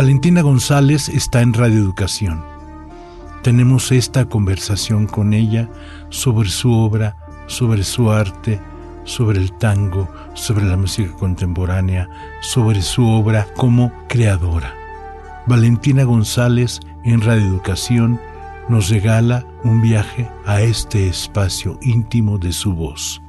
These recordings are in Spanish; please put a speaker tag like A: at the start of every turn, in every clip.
A: Valentina González está en Radio Educación. Tenemos esta conversación con ella sobre su obra, sobre su arte, sobre el tango, sobre la música contemporánea, sobre su obra como creadora. Valentina González en Radio Educación nos regala un viaje a este espacio íntimo de su voz.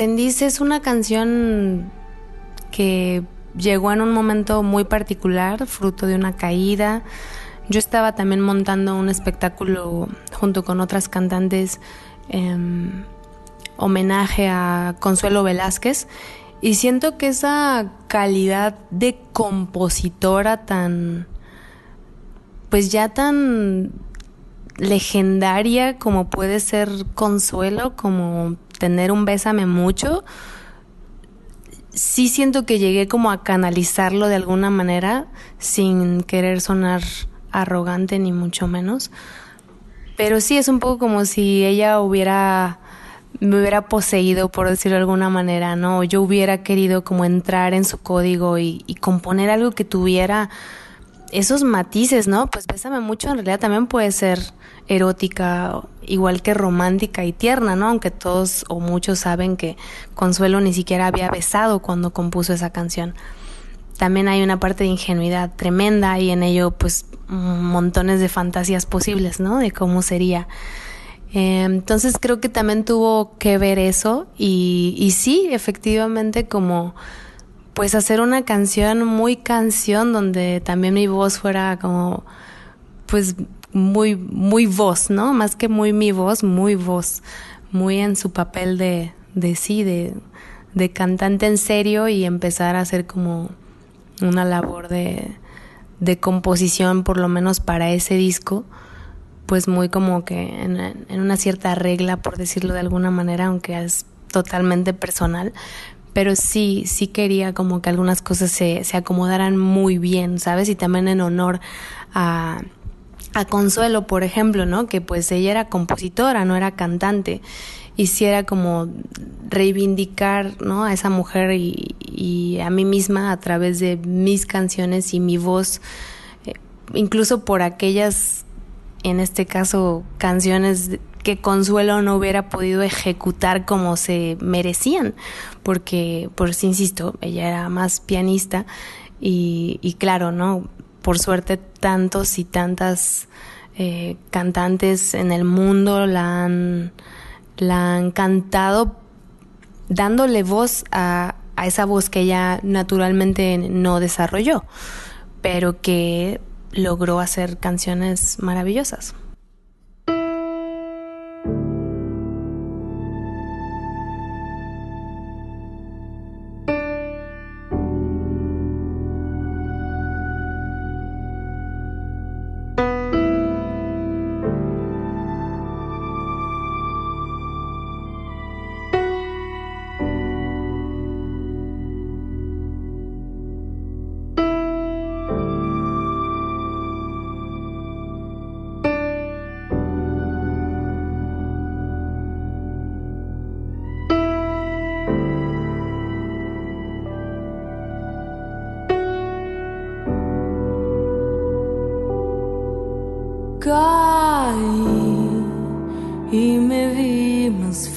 B: Aprendiz es una canción que llegó en un momento muy particular, fruto de una caída. Yo estaba también montando un espectáculo junto con otras cantantes, em, homenaje a Consuelo Velázquez, y siento que esa calidad de compositora tan, pues ya tan legendaria como puede ser Consuelo, como tener un bésame mucho, sí siento que llegué como a canalizarlo de alguna manera sin querer sonar arrogante ni mucho menos. Pero sí es un poco como si ella hubiera me hubiera poseído, por decirlo de alguna manera, ¿no? Yo hubiera querido como entrar en su código y, y componer algo que tuviera esos matices, ¿no? Pues Bésame mucho en realidad también puede ser erótica, igual que romántica y tierna, ¿no? Aunque todos o muchos saben que Consuelo ni siquiera había besado cuando compuso esa canción. También hay una parte de ingenuidad tremenda y en ello pues montones de fantasías posibles, ¿no? De cómo sería. Eh, entonces creo que también tuvo que ver eso y, y sí, efectivamente como pues hacer una canción muy canción donde también mi voz fuera como pues muy muy voz, ¿no? Más que muy mi voz, muy voz, muy en su papel de de sí de de cantante en serio y empezar a hacer como una labor de de composición, por lo menos para ese disco, pues muy como que en, en, una cierta regla, por decirlo de alguna manera, aunque es totalmente personal. Pero sí, sí quería como que algunas cosas se, se acomodaran muy bien, ¿sabes? Y también en honor a, a Consuelo, por ejemplo, ¿no? Que pues ella era compositora, no era cantante. Y sí era como reivindicar, ¿no? A esa mujer y, a mí misma a través de mis canciones y mi voz, eh, incluso por aquellas, en este caso, canciones que Consuelo no hubiera podido ejecutar como se merecían, porque, pues insisto, ella era más pianista y, y claro, ¿no? por suerte tantos y tantas eh, cantantes en el mundo la han, la han cantado dándole voz a, a esa voz que ella naturalmente no desarrolló, pero que logró hacer canciones maravillosas.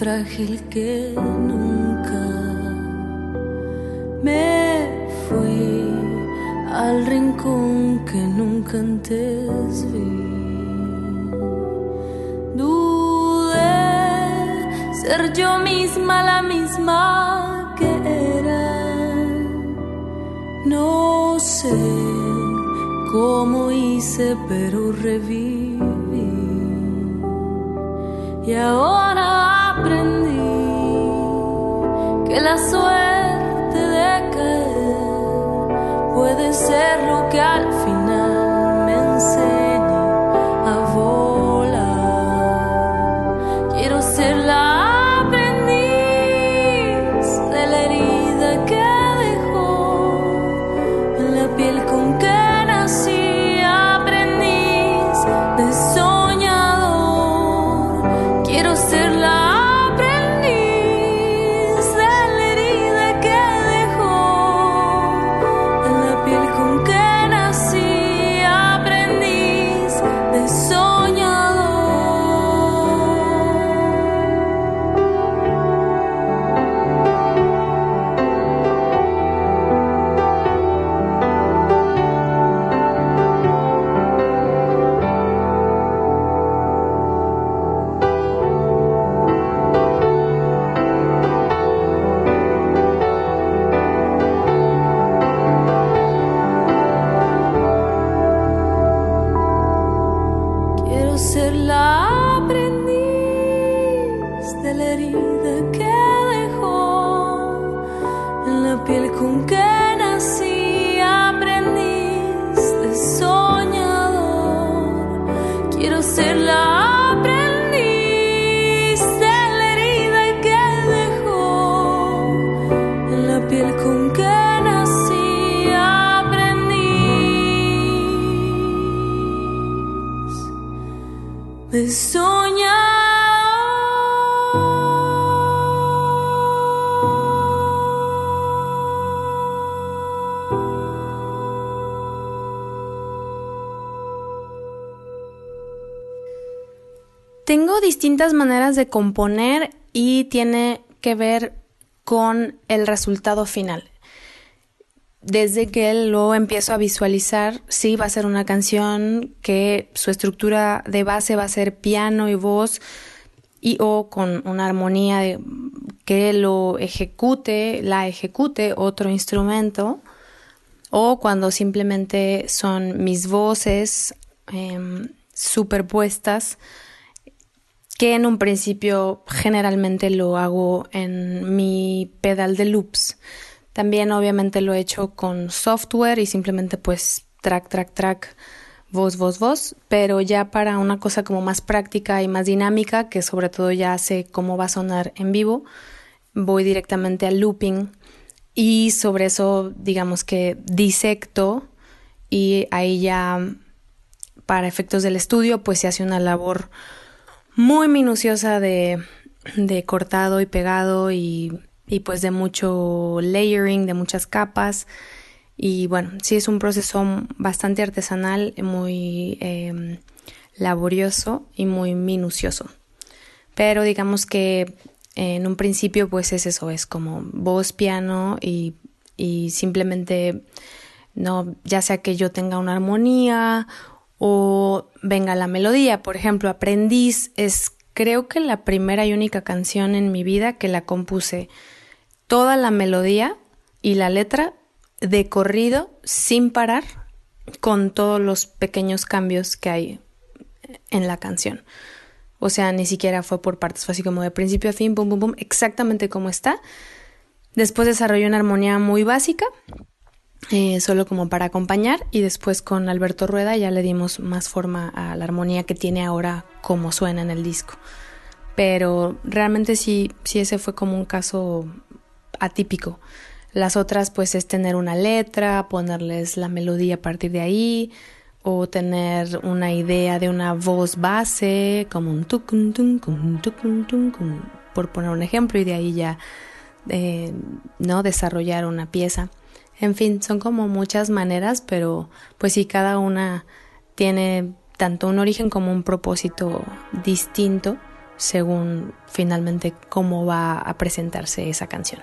A: Frágil que nunca. Me fui al rincón que nunca antes vi. Dudé ser yo misma la misma que era. No sé cómo hice, pero reviví. Y ahora que la suerte de caer puede ser lo que al final
B: distintas maneras de componer y tiene que ver con el resultado final. Desde que lo empiezo a visualizar, sí va a ser una canción que su estructura de base va a ser piano y voz y o con una armonía que lo ejecute, la ejecute otro instrumento o cuando simplemente son mis voces em, superpuestas que en un principio generalmente lo hago en mi pedal de loops. También obviamente lo he hecho con software y simplemente pues track, track, track, voz, voz, voz, pero ya para una cosa como más práctica y más dinámica, que sobre todo ya sé cómo va a sonar en vivo, voy directamente al looping y sobre eso digamos que disecto y ahí ya para efectos del estudio pues se hace una labor muy minuciosa de, de cortado y pegado y, y, pues de mucho layering, de muchas capas. Y bueno, sí es un proceso bastante artesanal, muy em, laborioso y muy minucioso. Pero digamos que en un principio pues es eso, es como voz, piano y, y simplemente no, ya sea que yo tenga una armonía o venga la melodía. Por ejemplo, Aprendiz es creo que la primera y única canción en mi vida que la compuse toda la melodía y la letra de corrido sin parar con todos los pequeños cambios que hay en la canción. O sea, ni siquiera fue por partes, fue así como de principio a fin, pum, pum, pum, exactamente como está. Después desarrollé una armonía muy básica eh, solo como para acompañar y después con Alberto Rueda ya le dimos más forma a la armonía que tiene ahora como suena en el disco. Pero realmente sí, sí ese fue como un caso atípico. Las otras pues es tener una letra, ponerles la melodía a partir de ahí o tener una idea de una voz base como un tucun por poner un ejemplo y de ahí ya eh, no desarrollar una pieza. En fin, son como muchas maneras, pero pues sí, cada una tiene tanto un origen como un propósito distinto según finalmente cómo va a presentarse esa canción.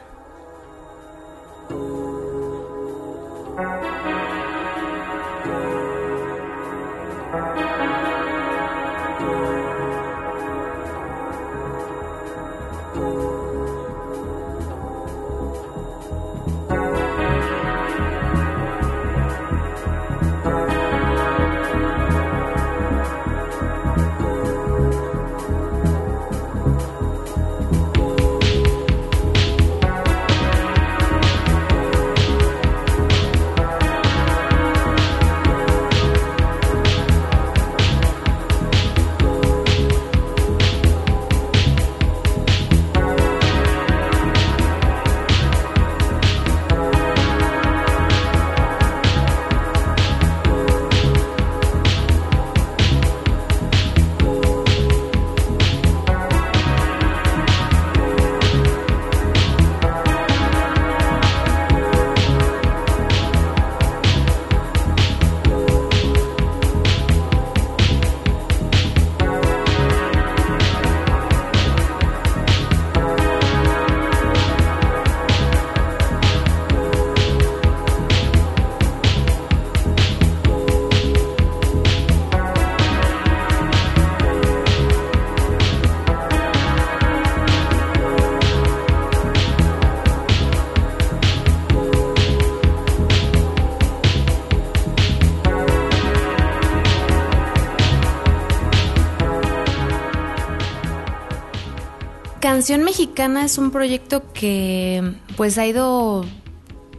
B: Canción Mexicana es un proyecto que pues ha ido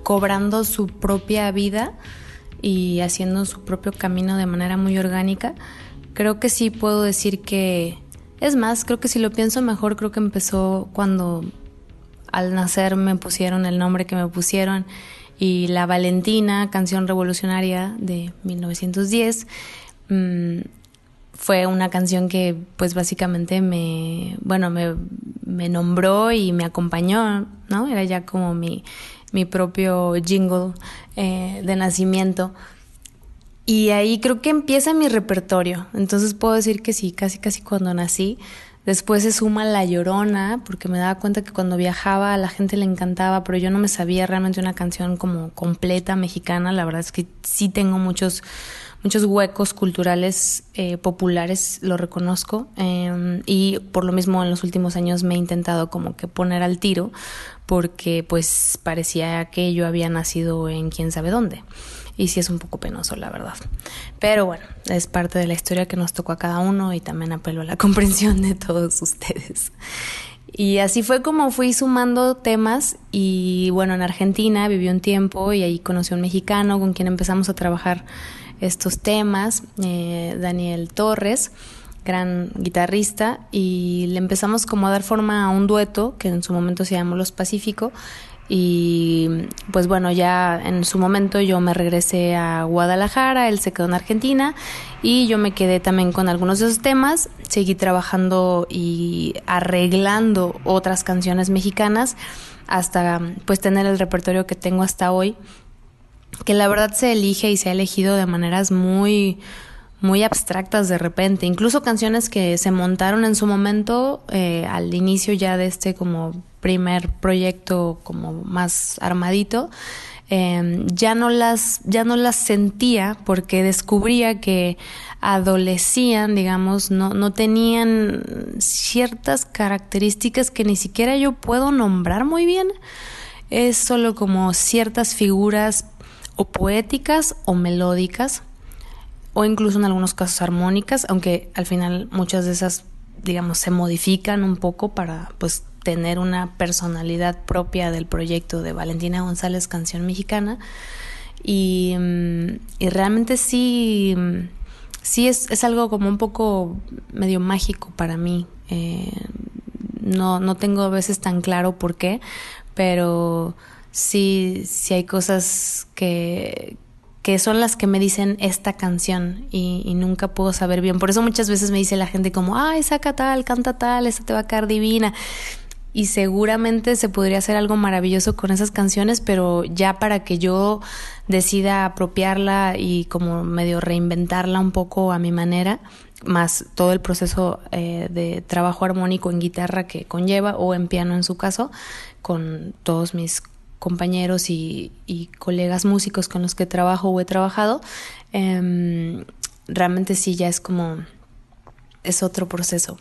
B: cobrando su propia vida y haciendo su propio camino de manera muy orgánica. Creo que sí puedo decir que es más, creo que si lo pienso mejor, creo que empezó cuando al nacer me pusieron el nombre que me pusieron y La Valentina, canción revolucionaria de 1910 fue una canción que pues básicamente me, bueno, me, me nombró y me acompañó, ¿no? Era ya como mi, mi propio jingle eh, de nacimiento. Y ahí creo que empieza mi repertorio. Entonces puedo decir que sí, casi casi cuando nací. Después se suma La Llorona, porque me daba cuenta que cuando viajaba a la gente le encantaba, pero yo no me sabía realmente una canción como completa mexicana. La verdad es que sí tengo muchos muchos huecos culturales eh, populares, lo reconozco, em, y por lo mismo en los últimos años me he intentado como que poner al tiro, porque pues parecía que yo había nacido en quién sabe dónde. Y sí es un poco penoso, la verdad. Pero bueno, es parte de la historia que nos tocó a cada uno y también apelo a la comprensión de todos ustedes. Y así fue como fui sumando temas y bueno, en Argentina viví un tiempo y ahí conocí a un mexicano con quien empezamos a trabajar estos temas, eh, Daniel Torres, gran guitarrista, y le empezamos como a dar forma a un dueto que en su momento se llamó Los Pacífico. Y pues bueno, ya en su momento yo me regresé a Guadalajara, él se quedó en Argentina y yo me quedé también con algunos de esos temas, seguí trabajando y arreglando otras canciones mexicanas hasta pues tener el repertorio que tengo hasta hoy, que la verdad se elige y se ha elegido de maneras muy muy abstractas de repente, incluso canciones que se montaron en su momento eh, al inicio ya de este como primer proyecto como más armadito, em, ya no las ya no las sentía porque descubría que adolecían, digamos, no, no tenían ciertas características que ni siquiera yo puedo nombrar muy bien. Es solo como ciertas figuras poéticas o melódicas o incluso en algunos casos armónicas, aunque al final muchas de esas, digamos, se modifican un poco para pues tener una personalidad propia del proyecto de Valentina González, Canción Mexicana. Y, mm, y realmente sí, sí es, es, algo como un poco medio mágico para mí. Eh, no, no tengo a veces tan claro por qué, pero sí, sí hay cosas que, que son las que me dicen esta canción y, nunca puedo saber bien. Por eso muchas veces me dice la gente como, ay, saca tal, canta tal, esa te va a quedar divina. Y seguramente se podría hacer algo maravilloso con esas canciones, pero ya para que yo decida apropiarla y como medio reinventarla un poco a mi manera, más todo el proceso eh, de trabajo armónico en guitarra que conlleva o en piano en su caso, con todos mis compañeros y, colegas músicos con los que trabajo o he trabajado, em, realmente sí ya es como, es otro proceso.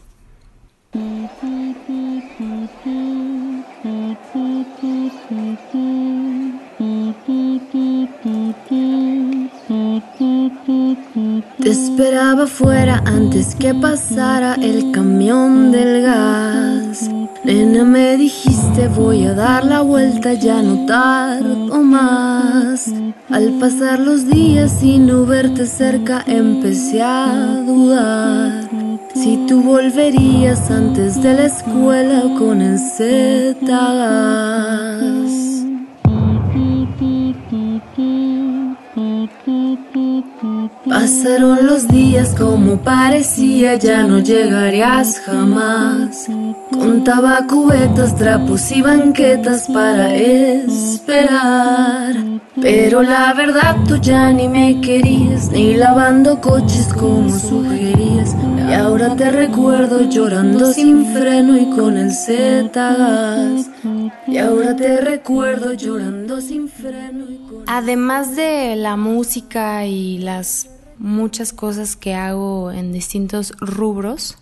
A: Te esperaba fuera antes que pasara el camión del gas. Nena, me dijiste voy a dar la vuelta, ya no tardo más. Al pasar los días y no verte cerca, empecé a dudar. Si tú volverías antes de la escuela con el Z. Pasaron los días como parecía, ya no llegarías jamás. Contaba cubetas, trapos y banquetas para esperar. Pero la verdad tú ya ni me querías, ni lavando coches como sugerías. Y ahora te recuerdo llorando sin freno y con el Z Y ahora te recuerdo llorando sin freno y con
B: Además de la música y las muchas cosas que hago en distintos rubros,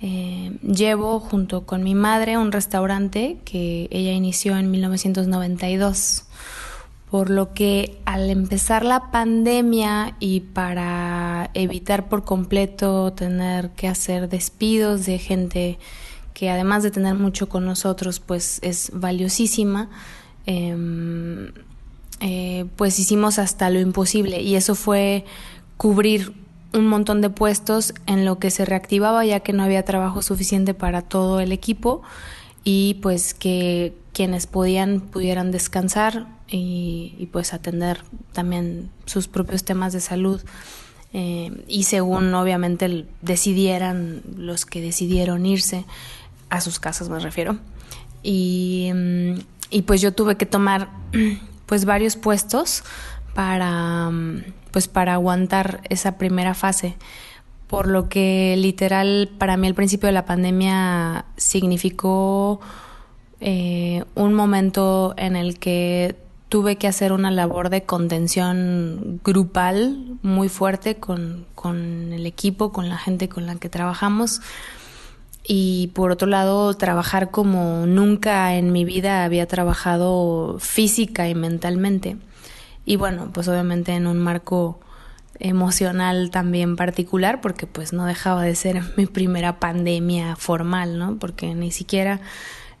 B: eh, llevo junto con mi madre un restaurante que ella inició en 1992 por lo que al empezar la pandemia y para evitar por completo tener que hacer despidos de gente que además de tener mucho con nosotros, pues es valiosísima, em, eh, pues hicimos hasta lo imposible. Y eso fue cubrir un montón de puestos en lo que se reactivaba ya que no había trabajo suficiente para todo el equipo y pues que quienes podían pudieran descansar y, pues atender también sus propios temas de salud eh, y según obviamente decidieran los que decidieron irse a sus casas me refiero. Y, mm, y pues yo tuve que tomar pues varios puestos para pues para aguantar esa primera fase. Por lo que literal para mí al principio de la pandemia significó eh, un momento en el que tuve que hacer una labor de contención grupal muy fuerte con, con el equipo, con la gente con la que trabajamos. Y por otro lado trabajar como nunca en mi vida había trabajado física y mentalmente y bueno pues obviamente en un marco emocional también particular porque pues no dejaba de ser mi primera pandemia formal, ¿no? Porque ni siquiera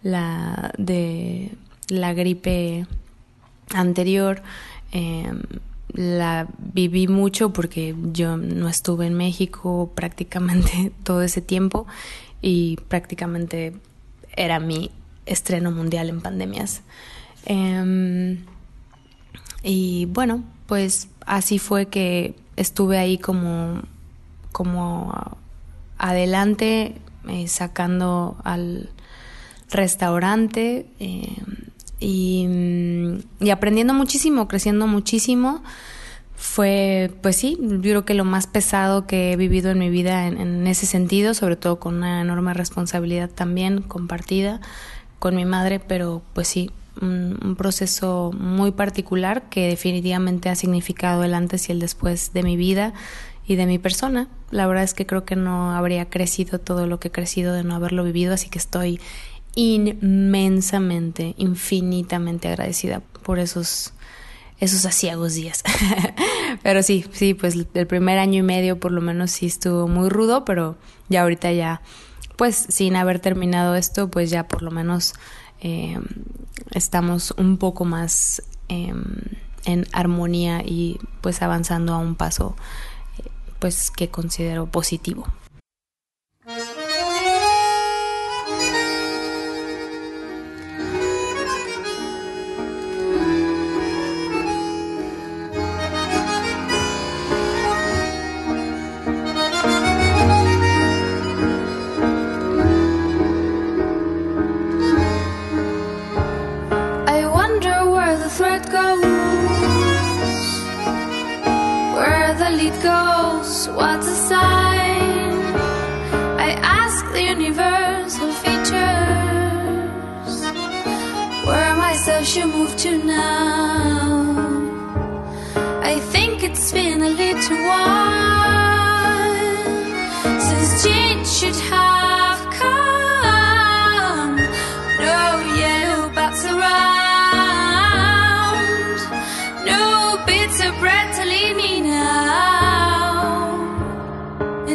B: la de la gripe anterior eh, la viví mucho porque yo no estuve en México prácticamente todo ese tiempo y prácticamente era mi estreno mundial en pandemias. Em, y bueno, pues así fue que estuve ahí como, como adelante, eh, sacando al restaurante em, y, y, aprendiendo muchísimo, creciendo muchísimo. Fue, pues sí, yo creo que lo más pesado que he vivido en mi vida en, en ese sentido, sobre todo con una enorme responsabilidad también compartida con mi madre, pero pues sí, un, proceso muy particular que definitivamente ha significado el antes y el después de mi vida y de mi persona. La verdad es que creo que no habría crecido todo lo que he crecido de no haberlo vivido, así que estoy inmensamente, infinitamente agradecida por esos esos asiagos días. pero sí, sí, pues el primer año y medio por lo menos sí estuvo muy rudo, pero ya ahorita ya, pues sin haber terminado esto, pues ya por lo menos eh, estamos un poco más em, en armonía y pues avanzando a un paso pues que considero positivo.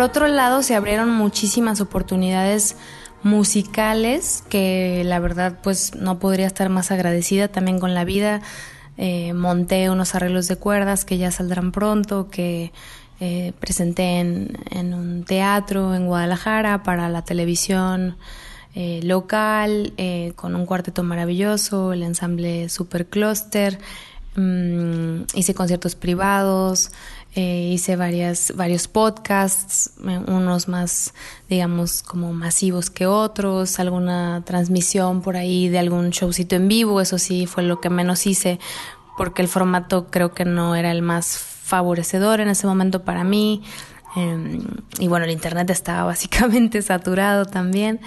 B: Por otro lado, se abrieron muchísimas oportunidades musicales que la verdad pues no podría estar más agradecida también con la vida. Eh, monté unos arreglos de cuerdas que ya saldrán pronto, que eh, presenté en, un teatro en Guadalajara para la televisión eh, local, con un cuarteto maravilloso, el ensamble Super Cluster. Mm, hice conciertos privados, eh, hice varias, varios podcasts, unos más, digamos, como masivos que otros, alguna transmisión por ahí de algún showcito en vivo, eso sí fue lo que menos hice, porque el formato creo que no era el más favorecedor en ese momento para mí. Em, y bueno, el internet estaba básicamente saturado también.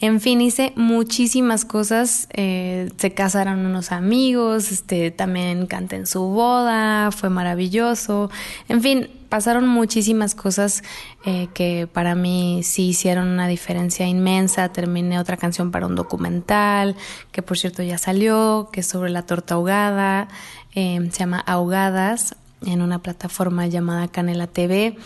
B: En fin, hice muchísimas cosas. Eh, se casaron unos amigos, este, también canté en su boda, fue maravilloso. En fin, pasaron muchísimas cosas eh, que para mí sí hicieron una diferencia inmensa. Terminé otra canción para un documental, que por cierto ya salió, que es sobre la torta ahogada. Eh, se llama Ahogadas en una plataforma llamada Canela TV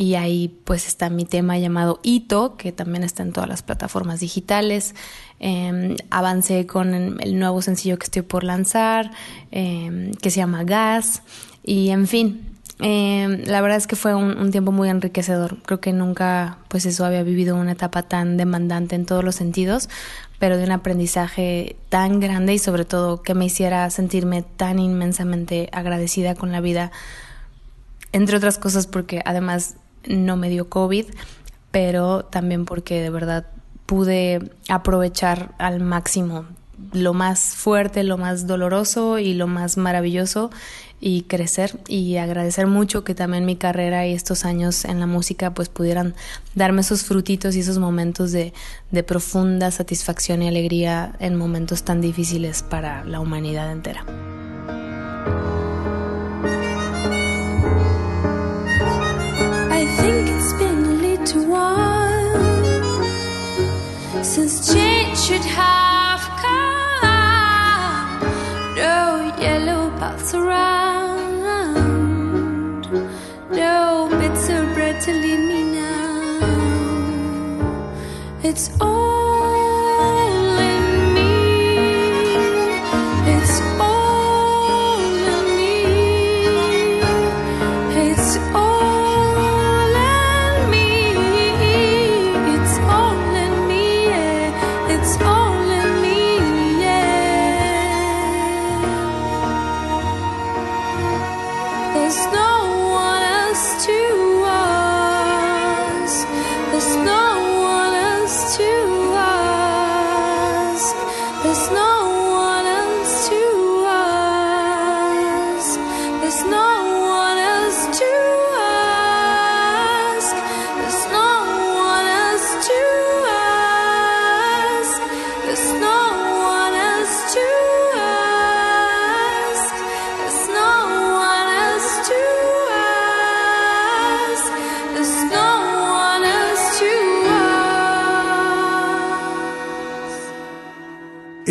B: y ahí pues está mi tema llamado Ito, que también está en todas las plataformas digitales. Em, avancé con el nuevo sencillo que estoy por lanzar, em, que se llama Gas, y en fin. Em, la verdad es que fue un, tiempo muy enriquecedor. Creo que nunca, pues eso, había vivido una etapa tan demandante en todos los sentidos, pero de un aprendizaje tan grande y sobre todo que me hiciera sentirme tan inmensamente agradecida con la vida entre otras cosas porque además no me dio COVID, pero también porque de verdad pude aprovechar al máximo lo más fuerte, lo más doloroso y lo más maravilloso y crecer y agradecer mucho que también mi carrera y estos años en la música pues pudieran darme esos frutitos y esos momentos de, de profunda satisfacción y alegría en momentos tan difíciles para la humanidad entera.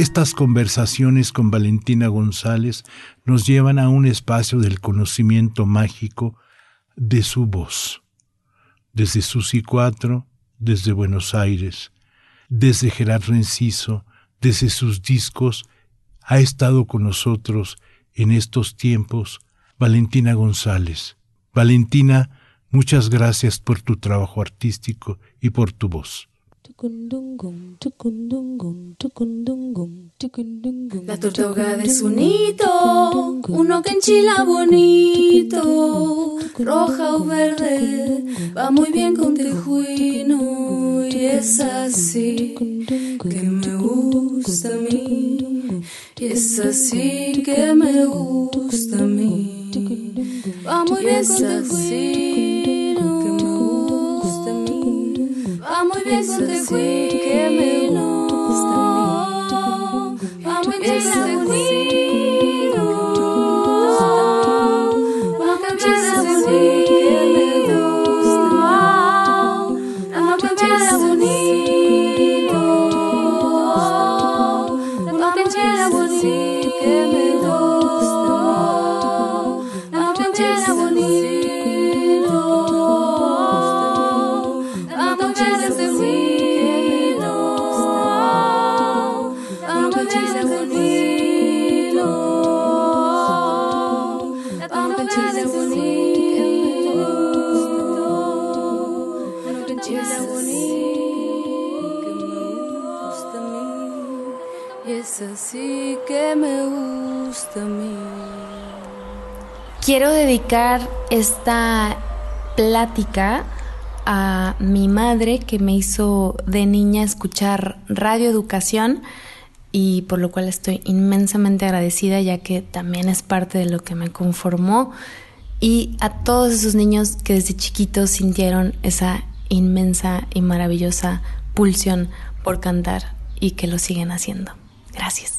C: Estas conversaciones con Valentina González nos llevan a un espacio del conocimiento mágico de su voz. Desde Susi 4, desde Buenos Aires, desde Gerardo Enciso, desde sus discos, ha estado con nosotros en estos tiempos Valentina González. Valentina, muchas gracias por tu trabajo artístico y por tu voz.
A: La tortuga de su nido, uno que enchila bonito, roja o verde, va muy bien con tejuino y es así que me gusta a mí, y es así que me gusta a mí, va muy bien con tejuino It's so sweet to come in. It's the name to come in.
B: Quiero dedicar esta plática a mi madre que me hizo de niña escuchar radioeducación y por lo cual estoy inmensamente agradecida ya que también es parte de lo que me conformó y a todos esos niños que desde chiquitos sintieron esa inmensa y maravillosa pulsión por cantar y que lo siguen haciendo. Gracias.